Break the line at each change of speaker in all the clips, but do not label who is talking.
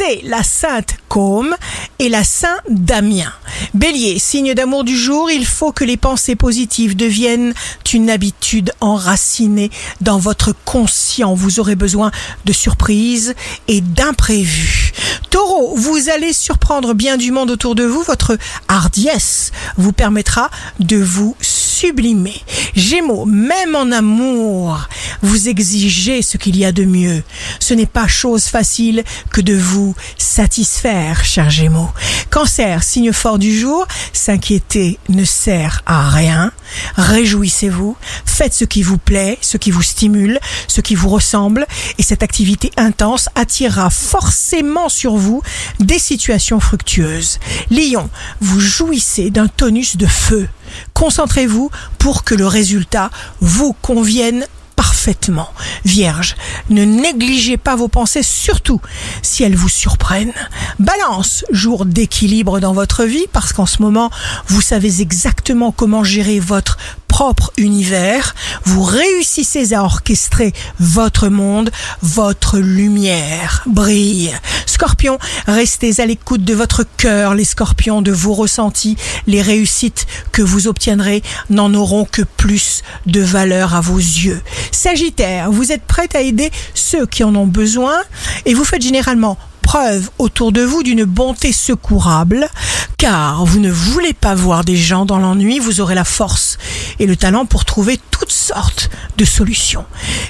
c'est la sainte Côme et la saint Damien. Bélier, signe d'amour du jour, il faut que les pensées positives deviennent une habitude enracinée dans votre conscient. Vous aurez besoin de surprises et d'imprévus. Taureau, vous allez surprendre bien du monde autour de vous. Votre hardiesse vous permettra de vous sublimer. Gémeaux, même en amour, vous exigez ce qu'il y a de mieux. Ce n'est pas chose facile que de vous satisfaire, cher Gémeaux. Cancer, signe fort du jour, s'inquiéter ne sert à rien. Réjouissez-vous, faites ce qui vous plaît, ce qui vous stimule, ce qui vous ressemble, et cette activité intense attirera forcément sur vous des situations fructueuses. Lion, vous jouissez d'un tonus de feu. Concentrez-vous pour que le résultat vous convienne parfaitement. Vierge, ne négligez pas vos pensées, surtout si elles vous surprennent. Balance, jour d'équilibre dans votre vie, parce qu'en ce moment, vous savez exactement comment gérer votre propre univers, vous réussissez à orchestrer votre monde, votre lumière brille. Scorpion, restez à l'écoute de votre cœur, les scorpions, de vos ressentis, les réussites que vous obtiendrez n'en auront que plus de valeur à vos yeux. Sagittaire, vous êtes prête à aider ceux qui en ont besoin et vous faites généralement preuve autour de vous d'une bonté secourable, car vous ne voulez pas voir des gens dans l'ennui, vous aurez la force et le talent pour trouver toutes sortes de solutions.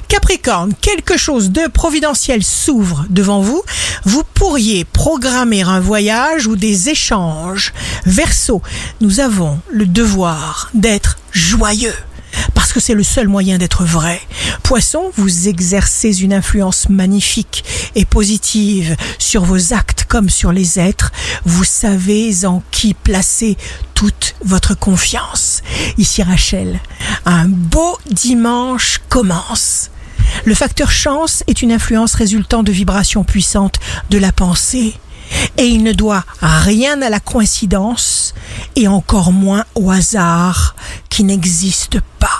Capricorne, quelque chose de providentiel s'ouvre devant vous, vous pourriez programmer un voyage ou des échanges. Verseau, nous avons le devoir d'être joyeux parce que c'est le seul moyen d'être vrai. Poisson, vous exercez une influence magnifique et positive sur vos actes comme sur les êtres. Vous savez en qui placer toute votre confiance. Ici Rachel, un beau dimanche commence. Le facteur chance est une influence résultant de vibrations puissantes de la pensée et il ne doit rien à la coïncidence et encore moins au hasard qui n'existe pas.